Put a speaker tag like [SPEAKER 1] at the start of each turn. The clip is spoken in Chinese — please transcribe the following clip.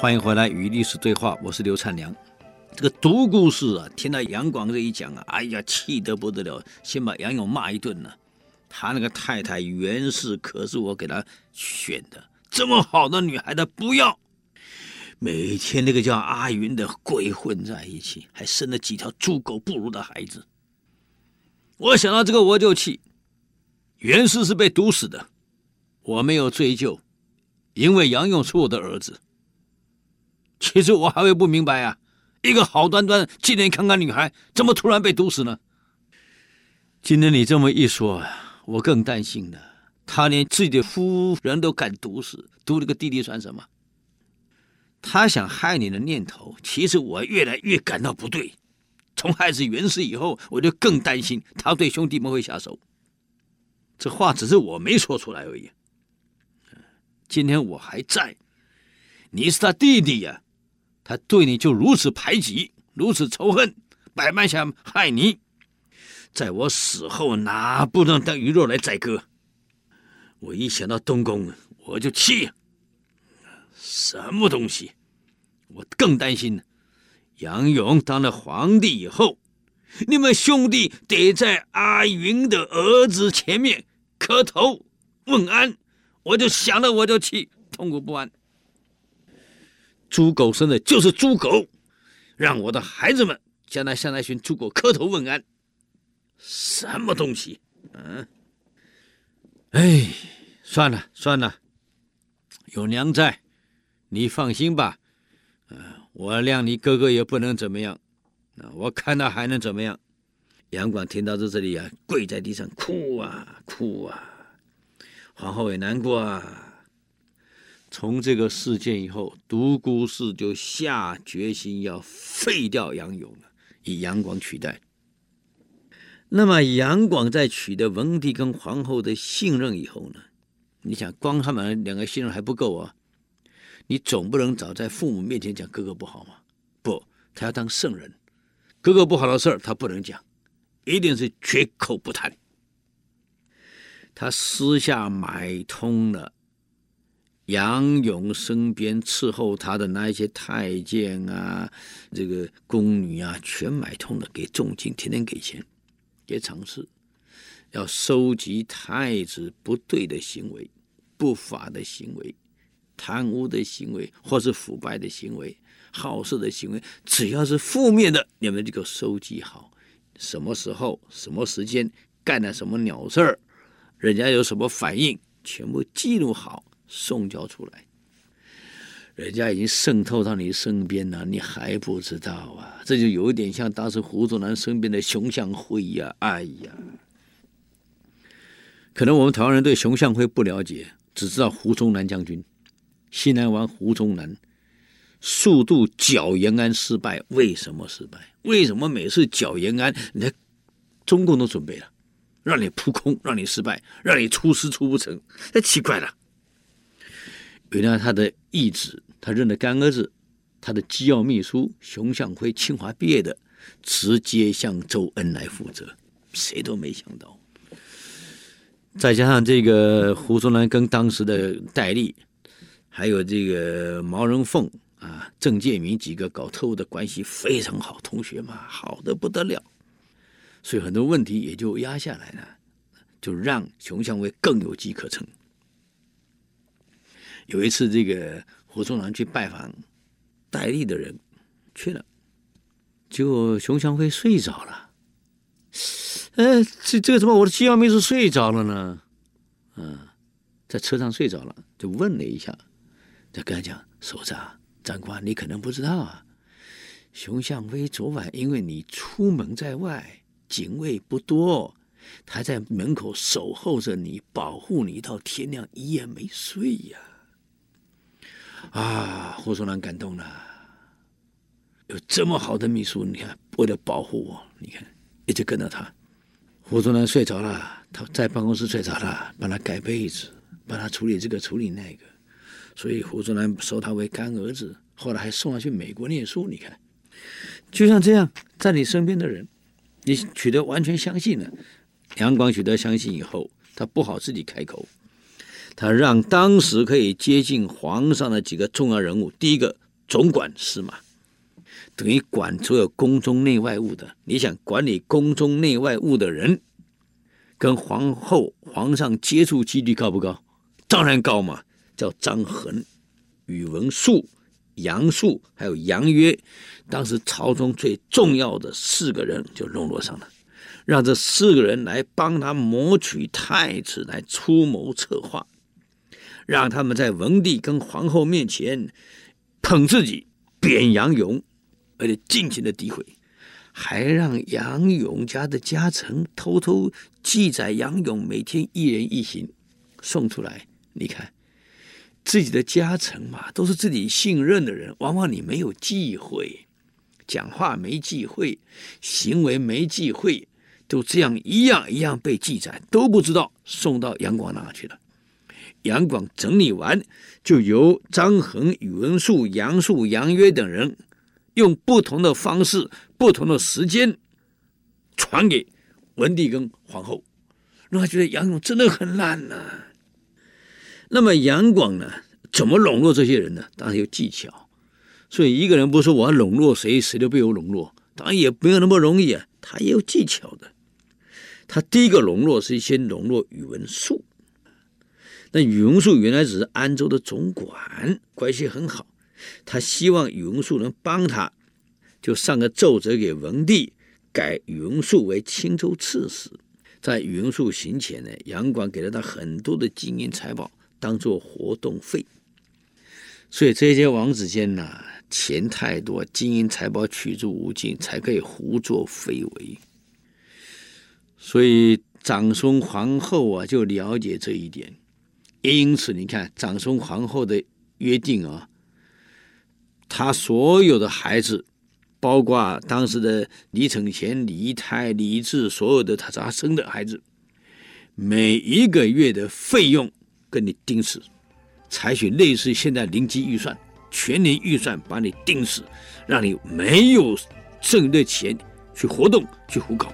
[SPEAKER 1] 欢迎回来与历史对话，我是刘灿良。这个读故事啊，听到杨广这一讲啊，哎呀，气得不得了，先把杨勇骂一顿呢。他那个太太袁氏可是我给他选的，这么好的女孩他不要。每天那个叫阿云的鬼混在一起，还生了几条猪狗不如的孩子。我想到这个我就气。袁氏是被毒死的，我没有追究，因为杨勇是我的儿子。其实我还会不明白啊，一个好端端、健健康康女孩，怎么突然被毒死呢？今天你这么一说，我更担心了。他连自己的夫人都敢毒死，毒了个弟弟算什么？他想害你的念头，其实我越来越感到不对。从害死袁氏以后，我就更担心他对兄弟们会下手。这话只是我没说出来而已。今天我还在，你是他弟弟呀，他对你就如此排挤，如此仇恨，百般想害你。在我死后，哪不能当鱼肉来宰割？我一想到东宫，我就气。什么东西？我更担心，杨勇当了皇帝以后，你们兄弟得在阿云的儿子前面磕头问安，我就想了我就气，痛苦不安。猪狗生的就是猪狗，让我的孩子们将来向那群猪狗磕头问安，什么东西？嗯，哎，算了算了，有娘在。你放心吧，呃，我谅你哥哥也不能怎么样，我看他还能怎么样？杨广听到这这里啊，跪在地上哭啊哭啊，皇后也难过啊。从这个事件以后，独孤氏就下决心要废掉杨勇了，以杨广取代。那么杨广在取得文帝跟皇后的信任以后呢？你想，光他们两个信任还不够啊。你总不能早在父母面前讲哥哥不好吗？不，他要当圣人，哥哥不好的事儿他不能讲，一定是绝口不谈。他私下买通了杨勇身边伺候他的那一些太监啊，这个宫女啊，全买通了，给重金，天天给钱，给赏赐，要收集太子不对的行为、不法的行为。贪污的行为，或是腐败的行为、好色的行为，只要是负面的，你们就给我收集好。什么时候、什么时间干了什么鸟事儿，人家有什么反应，全部记录好，送交出来。人家已经渗透到你身边了，你还不知道啊？这就有一点像当时胡宗南身边的熊向晖呀！哎呀，可能我们台湾人对熊向晖不了解，只知道胡宗南将军。西南王胡宗南速度剿延安失败，为什么失败？为什么每次剿延安，你中共都准备了，让你扑空，让你失败，让你出师出不成？太奇怪了。原来他的义子，他认的干儿子，他的机要秘书熊向晖，清华毕业的，直接向周恩来负责，谁都没想到。再加上这个胡宗南跟当时的戴笠。还有这个毛人凤啊，郑介民几个搞特务的关系非常好，同学嘛，好的不得了，所以很多问题也就压下来了，就让熊向晖更有机可乘。有一次，这个胡宗南去拜访戴笠的人去了，结果熊向晖睡着了。哎，这这个怎么我的机要秘书睡着了呢？嗯，在车上睡着了，就问了一下。就跟他讲，首长、长官，你可能不知道啊，熊向晖昨晚因为你出门在外，警卫不多，他在门口守候着你，保护你到天亮，一夜没睡呀。啊胡宗南感动了，有这么好的秘书，你看为了保护我，你看一直跟着他。胡宗南睡着了，他在办公室睡着了，帮他盖被子，帮他处理这个处理那个。所以胡宗南收他为干儿子，后来还送他去美国念书。你看，就像这样，在你身边的人，你取得完全相信了。杨广取得相信以后，他不好自己开口，他让当时可以接近皇上的几个重要人物，第一个总管司马，等于管所有宫中内外务的。你想管理宫中内外务的人，跟皇后、皇上接触几率高不高？当然高嘛。叫张衡、宇文述、杨素，还有杨约，当时朝中最重要的四个人就笼络上了，让这四个人来帮他谋取太子，来出谋策划，让他们在文帝跟皇后面前捧自己、贬杨勇，而且尽情的诋毁，还让杨勇家的家臣偷偷记载杨勇每天一言一行送出来，你看。自己的家臣嘛，都是自己信任的人，往往你没有忌讳，讲话没忌讳，行为没忌讳，都这样一样一样被记载，都不知道送到杨广那去了。杨广整理完，就由张衡、宇文述、杨素、杨约等人，用不同的方式、不同的时间，传给文帝跟皇后，让他觉得杨勇真的很烂呐、那么杨广呢？怎么笼络这些人呢？当然有技巧。所以一个人不是说我要笼络谁，谁都被我笼络，当然也没有那么容易啊。他也有技巧的。他第一个笼络是先笼络宇文述。那宇文述原来只是安州的总管，关系很好。他希望宇文述能帮他，就上个奏折给文帝，改宇文述为青州刺史。在宇文述行前呢，杨广给了他很多的金银财宝。当做活动费，所以这些王子监呐，钱太多，金银财宝取之无尽，才可以胡作非为。所以长孙皇后啊，就了解这一点，因此你看长孙皇后的约定啊，她所有的孩子，包括当时的李承乾、李泰、李治，所有的他他生的孩子，每一个月的费用。跟你盯死，采取类似现在零基预算、全年预算，把你盯死，让你没有剩余的钱去活动、去胡搞。